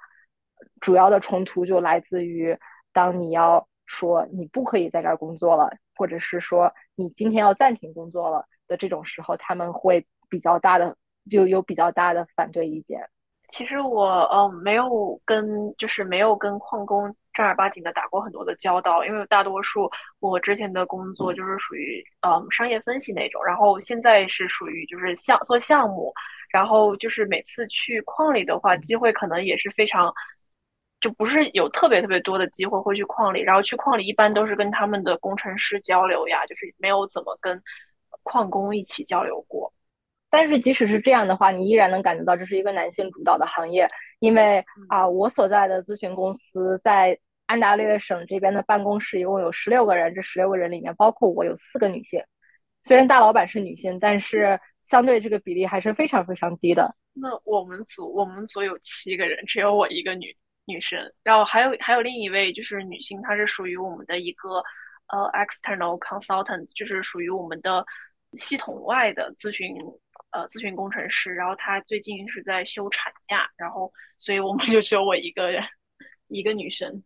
主要的冲突就来自于，当你要说你不可以在这儿工作了，或者是说你今天要暂停工作了的这种时候，他们会比较大的。就有比较大的反对意见。其实我呃没有跟就是没有跟矿工正儿八经的打过很多的交道，因为大多数我之前的工作就是属于嗯商业分析那种，然后现在是属于就是项做项目，然后就是每次去矿里的话，机会可能也是非常，就不是有特别特别多的机会会去矿里，然后去矿里一般都是跟他们的工程师交流呀，就是没有怎么跟矿工一起交流过。但是即使是这样的话，你依然能感觉到这是一个男性主导的行业，因为啊，我所在的咨询公司在安大略省这边的办公室一共有十六个人，这十六个人里面包括我有四个女性。虽然大老板是女性，但是相对这个比例还是非常非常低的。那我们组我们组有七个人，只有我一个女女生，然后还有还有另一位就是女性，她是属于我们的一个呃 external consultant，就是属于我们的系统外的咨询。呃，咨询工程师，然后他最近是在休产假，然后所以我们就只有我一个人，一个女生。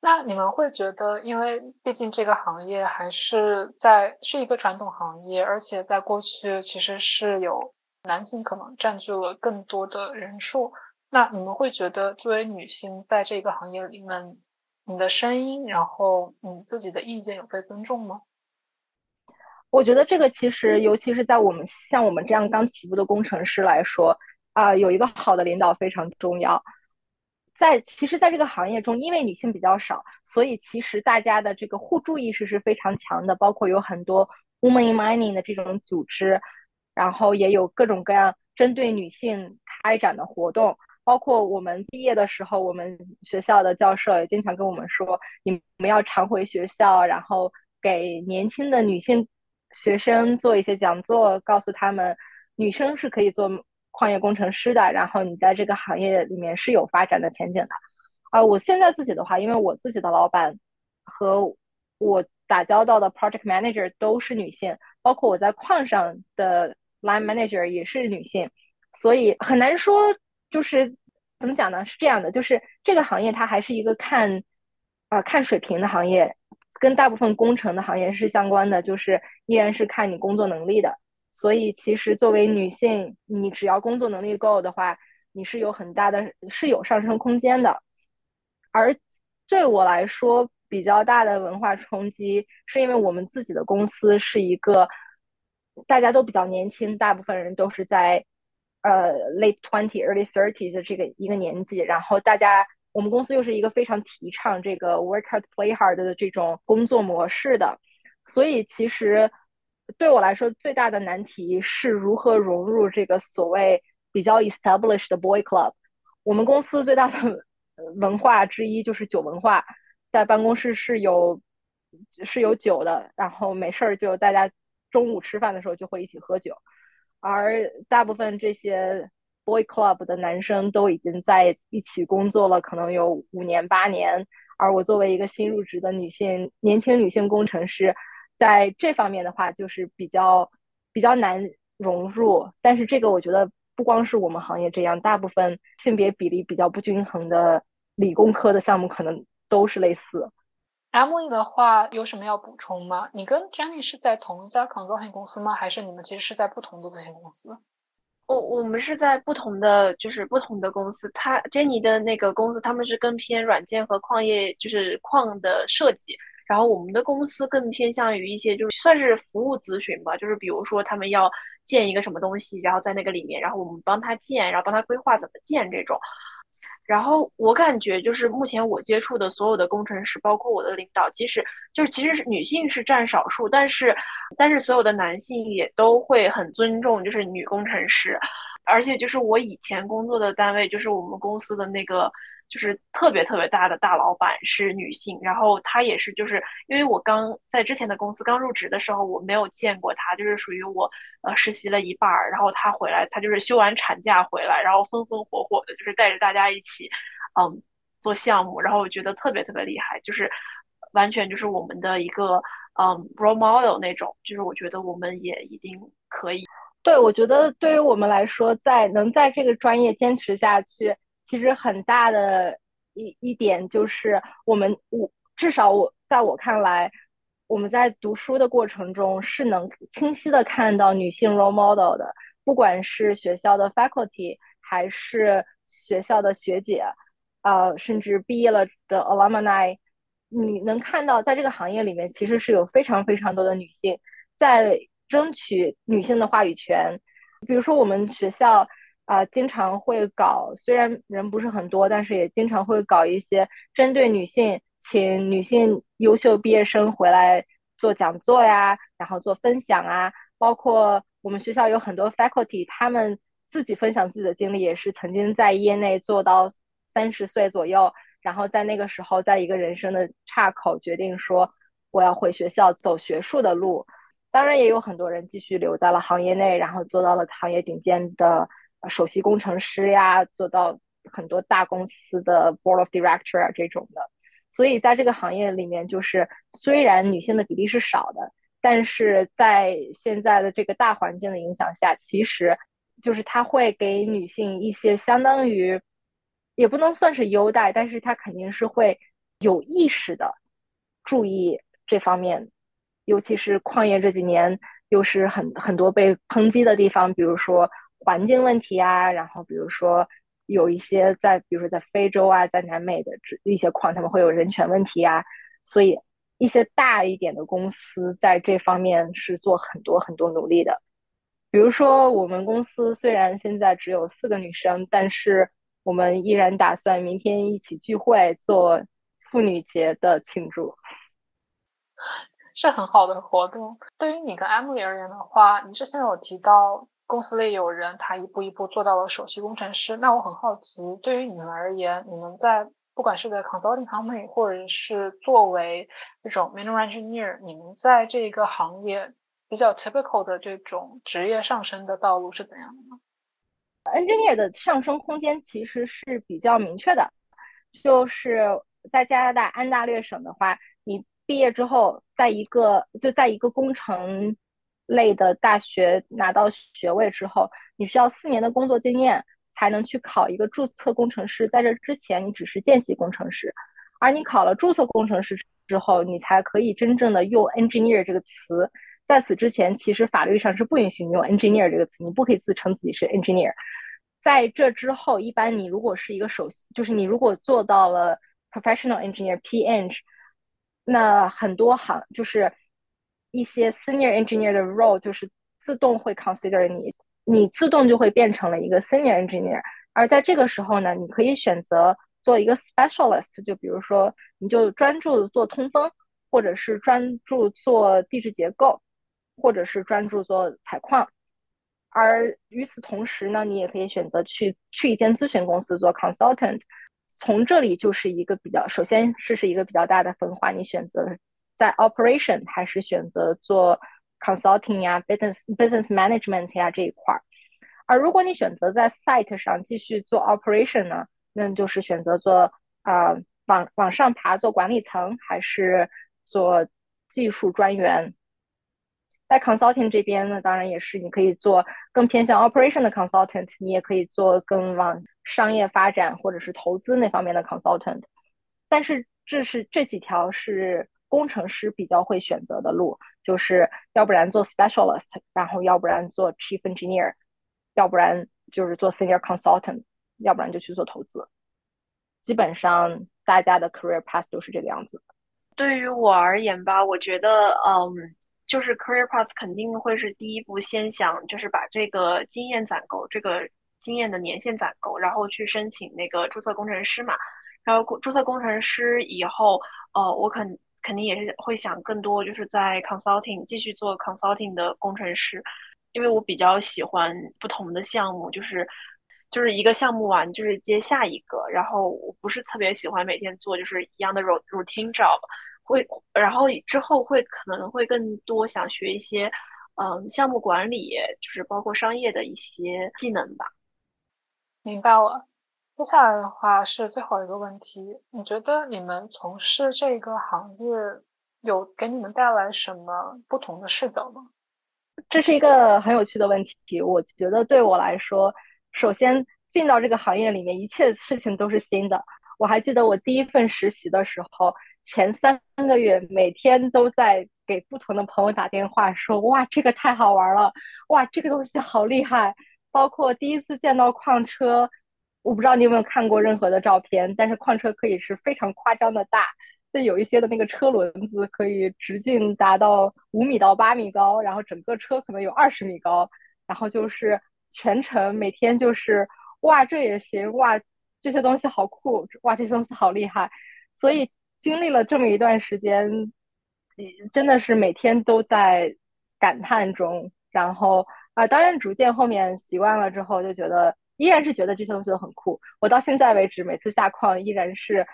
那你们会觉得，因为毕竟这个行业还是在是一个传统行业，而且在过去其实是有男性可能占据了更多的人数。那你们会觉得，作为女性在这个行业里面，你的声音，然后你自己的意见有被尊重吗？我觉得这个其实，尤其是在我们像我们这样刚起步的工程师来说，啊，有一个好的领导非常重要。在其实，在这个行业中，因为女性比较少，所以其实大家的这个互助意识是非常强的。包括有很多 women in mining 的这种组织，然后也有各种各样针对女性开展的活动。包括我们毕业的时候，我们学校的教授也经常跟我们说，你们要常回学校，然后给年轻的女性。学生做一些讲座，告诉他们女生是可以做矿业工程师的，然后你在这个行业里面是有发展的前景的。啊，我现在自己的话，因为我自己的老板和我打交道的 project manager 都是女性，包括我在矿上的 line manager 也是女性，所以很难说，就是怎么讲呢？是这样的，就是这个行业它还是一个看啊看水平的行业。跟大部分工程的行业是相关的，就是依然是看你工作能力的。所以其实作为女性，你只要工作能力够的话，你是有很大的是有上升空间的。而对我来说，比较大的文化冲击，是因为我们自己的公司是一个大家都比较年轻，大部分人都是在呃 late twenty early thirty 的这个一个年纪，然后大家。我们公司又是一个非常提倡这个 work hard play hard 的这种工作模式的，所以其实对我来说最大的难题是如何融入这个所谓比较 established 的 boy club。我们公司最大的文化之一就是酒文化，在办公室是有是有酒的，然后没事儿就大家中午吃饭的时候就会一起喝酒，而大部分这些。Boy Club 的男生都已经在一起工作了，可能有五年八年。而我作为一个新入职的女性，年轻女性工程师，在这方面的话，就是比较比较难融入。但是这个我觉得不光是我们行业这样，大部分性别比例比较不均衡的理工科的项目可能都是类似。M E 的话有什么要补充吗？你跟 Jenny 是在同一家 consulting 公司吗？还是你们其实是在不同的咨询公司？我我们是在不同的，就是不同的公司。他 Jenny 的那个公司，他们是更偏软件和矿业，就是矿的设计。然后我们的公司更偏向于一些，就是算是服务咨询吧。就是比如说他们要建一个什么东西，然后在那个里面，然后我们帮他建，然后帮他规划怎么建这种。然后我感觉就是目前我接触的所有的工程师，包括我的领导，即使就是其实是女性是占少数，但是但是所有的男性也都会很尊重就是女工程师，而且就是我以前工作的单位，就是我们公司的那个。就是特别特别大的大老板是女性，然后她也是，就是因为我刚在之前的公司刚入职的时候，我没有见过她，就是属于我呃实习了一半儿，然后她回来，她就是休完产假回来，然后风风火火的，就是带着大家一起嗯做项目，然后我觉得特别特别厉害，就是完全就是我们的一个嗯 role model 那种，就是我觉得我们也一定可以。对，我觉得对于我们来说，在能在这个专业坚持下去。其实很大的一一点就是，我们我至少我在我看来，我们在读书的过程中是能清晰的看到女性 role model 的，不管是学校的 faculty 还是学校的学姐，呃，甚至毕业了的 alumni，你能看到在这个行业里面，其实是有非常非常多的女性在争取女性的话语权，比如说我们学校。啊，经常会搞，虽然人不是很多，但是也经常会搞一些针对女性，请女性优秀毕业生回来做讲座呀，然后做分享啊。包括我们学校有很多 faculty，他们自己分享自己的经历，也是曾经在业内做到三十岁左右，然后在那个时候，在一个人生的岔口，决定说我要回学校走学术的路。当然，也有很多人继续留在了行业内，然后做到了行业顶尖的。首席工程师呀，做到很多大公司的 board of director 啊这种的，所以在这个行业里面，就是虽然女性的比例是少的，但是在现在的这个大环境的影响下，其实就是它会给女性一些相当于也不能算是优待，但是它肯定是会有意识的注意这方面，尤其是矿业这几年又是很很多被抨击的地方，比如说。环境问题啊，然后比如说有一些在，比如说在非洲啊，在南美的一些矿，他们会有人权问题啊，所以一些大一点的公司在这方面是做很多很多努力的。比如说，我们公司虽然现在只有四个女生，但是我们依然打算明天一起聚会做妇女节的庆祝，是很好的活动。对于你跟 Emily 而言的话，你之前有提到。公司里有人，他一步一步做到了首席工程师。那我很好奇，对于你们而言，你们在不管是在 consulting company，或者是作为这种 mineral engineer，你们在这个行业比较 typical 的这种职业上升的道路是怎样的呢？engineer 的上升空间其实是比较明确的，就是在加拿大安大略省的话，你毕业之后，在一个就在一个工程。类的大学拿到学位之后，你需要四年的工作经验才能去考一个注册工程师。在这之前，你只是见习工程师，而你考了注册工程师之后，你才可以真正的用 engineer 这个词。在此之前，其实法律上是不允许你用 engineer 这个词，你不可以自称自己是 engineer。在这之后，一般你如果是一个首席，就是你如果做到了 professional engineer P.Eng，那很多行就是。一些 senior engineer 的 role 就是自动会 consider 你，你自动就会变成了一个 senior engineer。而在这个时候呢，你可以选择做一个 specialist，就比如说你就专注做通风，或者是专注做地质结构，或者是专注做采矿。而与此同时呢，你也可以选择去去一间咨询公司做 consultant。从这里就是一个比较，首先这是一个比较大的分化，你选择。在 operation 还是选择做 consulting 呀，business business management 呀这一块儿。而如果你选择在 site 上继续做 operation 呢，那就是选择做啊往往上爬做管理层，还是做技术专员。在 consulting 这边呢，当然也是你可以做更偏向 operation 的 consultant，你也可以做更往商业发展或者是投资那方面的 consultant。但是这是这几条是。工程师比较会选择的路，就是要不然做 specialist，然后要不然做 chief engineer，要不然就是做 senior consultant，要不然就去做投资。基本上大家的 career path 都是这个样子。对于我而言吧，我觉得，嗯，就是 career path 肯定会是第一步，先想就是把这个经验攒够，这个经验的年限攒够，然后去申请那个注册工程师嘛。然后注册工程师以后，呃，我肯。肯定也是会想更多，就是在 consulting 继续做 consulting 的工程师，因为我比较喜欢不同的项目，就是就是一个项目完就是接下一个，然后我不是特别喜欢每天做就是一样的 routine job，会然后之后会可能会更多想学一些嗯项目管理，就是包括商业的一些技能吧。明白了。接下来的话是最后一个问题，你觉得你们从事这个行业有给你们带来什么不同的视角吗？这是一个很有趣的问题。我觉得对我来说，首先进到这个行业里面，一切事情都是新的。我还记得我第一份实习的时候，前三个月每天都在给不同的朋友打电话，说哇这个太好玩了，哇这个东西好厉害。包括第一次见到矿车。我不知道你有没有看过任何的照片，但是矿车可以是非常夸张的大，就有一些的那个车轮子可以直径达到五米到八米高，然后整个车可能有二十米高，然后就是全程每天就是哇这也行哇这些东西好酷哇这些东西好厉害，所以经历了这么一段时间，真的是每天都在感叹中，然后啊当然逐渐后面习惯了之后就觉得。依然是觉得这些东西都很酷。我到现在为止，每次下矿依然是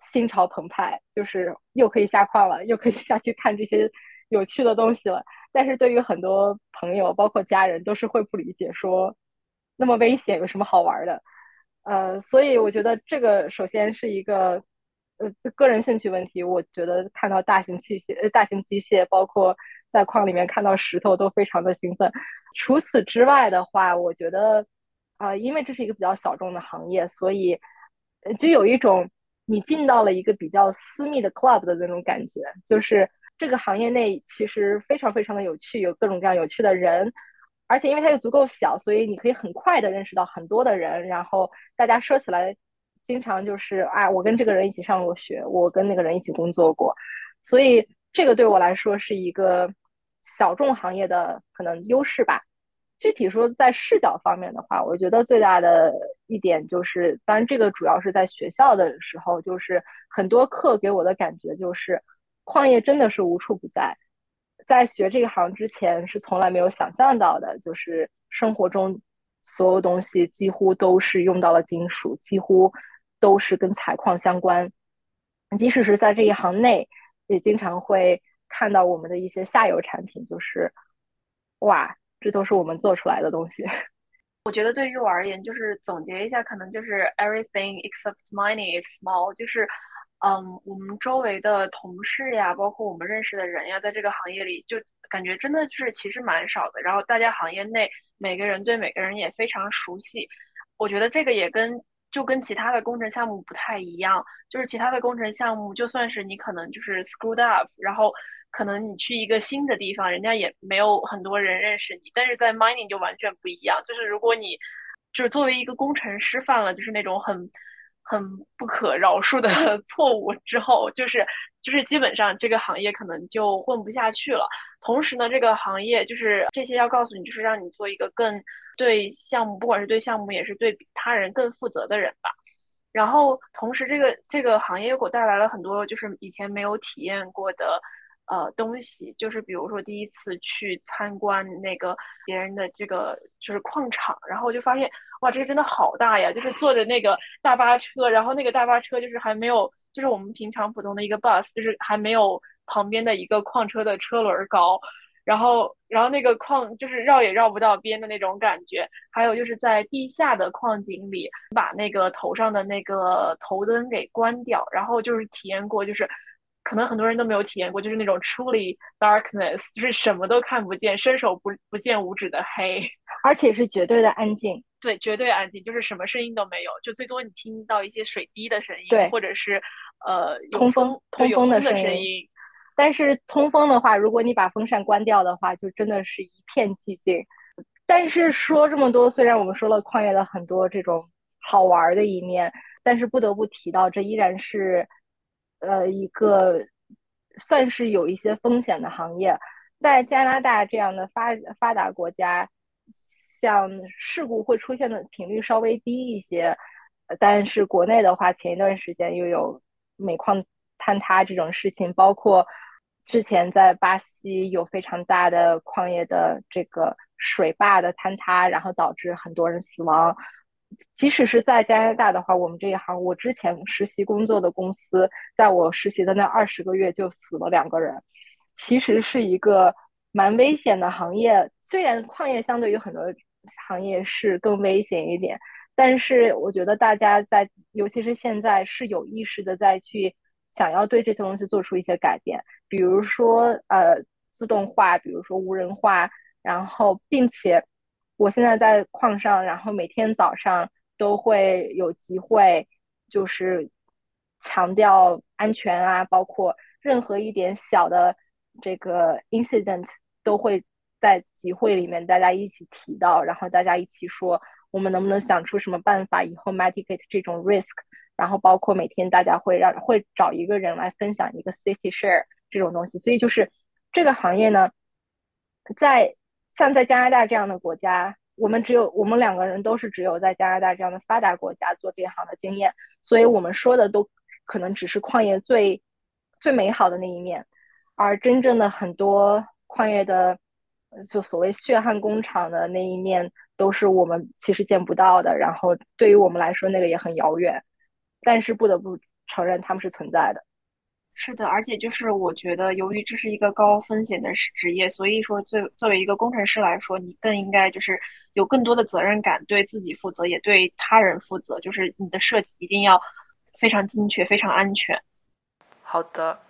心潮澎湃，就是又可以下矿了，又可以 下去看这些有趣的东西了。但是对于很多朋友，包括家人，都是会不理解，说那么危险有什么好玩的？呃，所以我觉得这个首先是一个呃个人兴趣问题。我觉得看到大型器械、呃大型机械，包括在矿里面看到石头，都非常的兴奋。除此之外的话，我觉得。啊，因为这是一个比较小众的行业，所以就有一种你进到了一个比较私密的 club 的那种感觉。就是这个行业内其实非常非常的有趣，有各种各样有趣的人，而且因为它又足够小，所以你可以很快的认识到很多的人，然后大家说起来，经常就是啊，我跟这个人一起上过学，我跟那个人一起工作过，所以这个对我来说是一个小众行业的可能优势吧。具体说在视角方面的话，我觉得最大的一点就是，当然这个主要是在学校的时候，就是很多课给我的感觉就是，矿业真的是无处不在。在学这个行之前是从来没有想象到的，就是生活中所有东西几乎都是用到了金属，几乎都是跟采矿相关。即使是在这一行内，也经常会看到我们的一些下游产品，就是哇。这都是我们做出来的东西。我觉得对于我而言，就是总结一下，可能就是 everything except money is small。就是，嗯，我们周围的同事呀，包括我们认识的人呀，在这个行业里，就感觉真的就是其实蛮少的。然后大家行业内每个人对每个人也非常熟悉。我觉得这个也跟就跟其他的工程项目不太一样，就是其他的工程项目，就算是你可能就是 screwed up，然后。可能你去一个新的地方，人家也没有很多人认识你，但是在 mining 就完全不一样。就是如果你就是作为一个工程师犯了就是那种很很不可饶恕的 错误之后，就是就是基本上这个行业可能就混不下去了。同时呢，这个行业就是这些要告诉你，就是让你做一个更对项目，不管是对项目也是对他人更负责的人吧。然后同时，这个这个行业又给我带来了很多就是以前没有体验过的。呃，东西就是比如说第一次去参观那个别人的这个就是矿场，然后就发现哇，这个真的好大呀！就是坐着那个大巴车，然后那个大巴车就是还没有，就是我们平常普通的一个 bus，就是还没有旁边的一个矿车的车轮高，然后然后那个矿就是绕也绕不到边的那种感觉。还有就是在地下的矿井里，把那个头上的那个头灯给关掉，然后就是体验过就是。可能很多人都没有体验过，就是那种 truly darkness，就是什么都看不见，伸手不不见五指的黑，而且是绝对的安静。对，绝对安静，就是什么声音都没有，就最多你听到一些水滴的声音，对，或者是呃通风通风的声音。但是通风的话，如果你把风扇关掉的话，就真的是一片寂静。但是说这么多，虽然我们说了旷野的很多这种好玩的一面，但是不得不提到，这依然是。呃，一个算是有一些风险的行业，在加拿大这样的发发达国家，像事故会出现的频率稍微低一些。但是国内的话，前一段时间又有煤矿坍塌这种事情，包括之前在巴西有非常大的矿业的这个水坝的坍塌，然后导致很多人死亡。即使是在加拿大的话，我们这一行，我之前实习工作的公司，在我实习的那二十个月就死了两个人，其实是一个蛮危险的行业。虽然矿业相对于很多行业是更危险一点，但是我觉得大家在，尤其是现在是有意识的在去想要对这些东西做出一些改变，比如说呃自动化，比如说无人化，然后并且。我现在在矿上，然后每天早上都会有集会，就是强调安全啊，包括任何一点小的这个 incident 都会在集会里面大家一起提到，然后大家一起说我们能不能想出什么办法以后 mitigate 这种 risk，然后包括每天大家会让会找一个人来分享一个 safety share 这种东西，所以就是这个行业呢，在。像在加拿大这样的国家，我们只有我们两个人都是只有在加拿大这样的发达国家做这行的经验，所以我们说的都可能只是矿业最最美好的那一面，而真正的很多矿业的就所谓血汗工厂的那一面，都是我们其实见不到的。然后对于我们来说，那个也很遥远，但是不得不承认他们是存在的。是的，而且就是我觉得，由于这是一个高风险的职业，所以说作作为一个工程师来说，你更应该就是有更多的责任感，对自己负责，也对他人负责。就是你的设计一定要非常精确、非常安全。好的，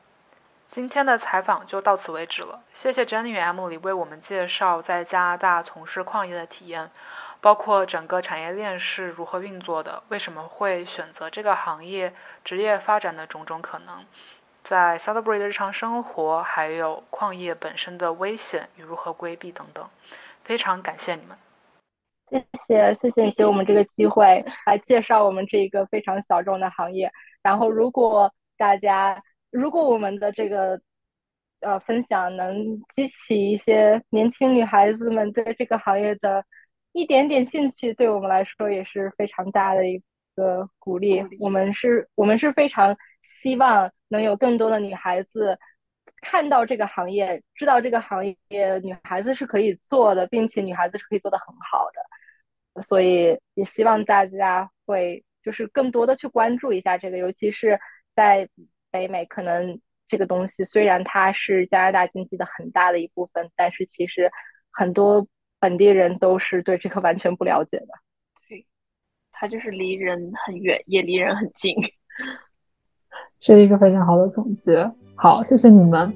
今天的采访就到此为止了。谢谢 Jenny Emily 为我们介绍在加拿大从事矿业的体验，包括整个产业链是如何运作的，为什么会选择这个行业，职业发展的种种可能。在的日常生活，还有矿业本身的危险与如何规避等等。非常感谢你们。谢谢，谢谢你给我们这个机会来介绍我们这一个非常小众的行业。然后，如果大家，如果我们的这个呃分享能激起一些年轻女孩子们对这个行业的一点点兴趣，对我们来说也是非常大的一个鼓励。我们是，我们是非常希望能有更多的女孩子看到这个行业，知道这个行业女孩子是可以做的，并且女孩子是可以做的很好的。所以也希望大家会就是更多的去关注一下这个，尤其是在北美，可能这个东西虽然它是加拿大经济的很大的一部分，但是其实很多本地人都是对这个完全不了解的。对，它就是离人很远，也离人很近，是一个非常好的总结。好，谢谢你们。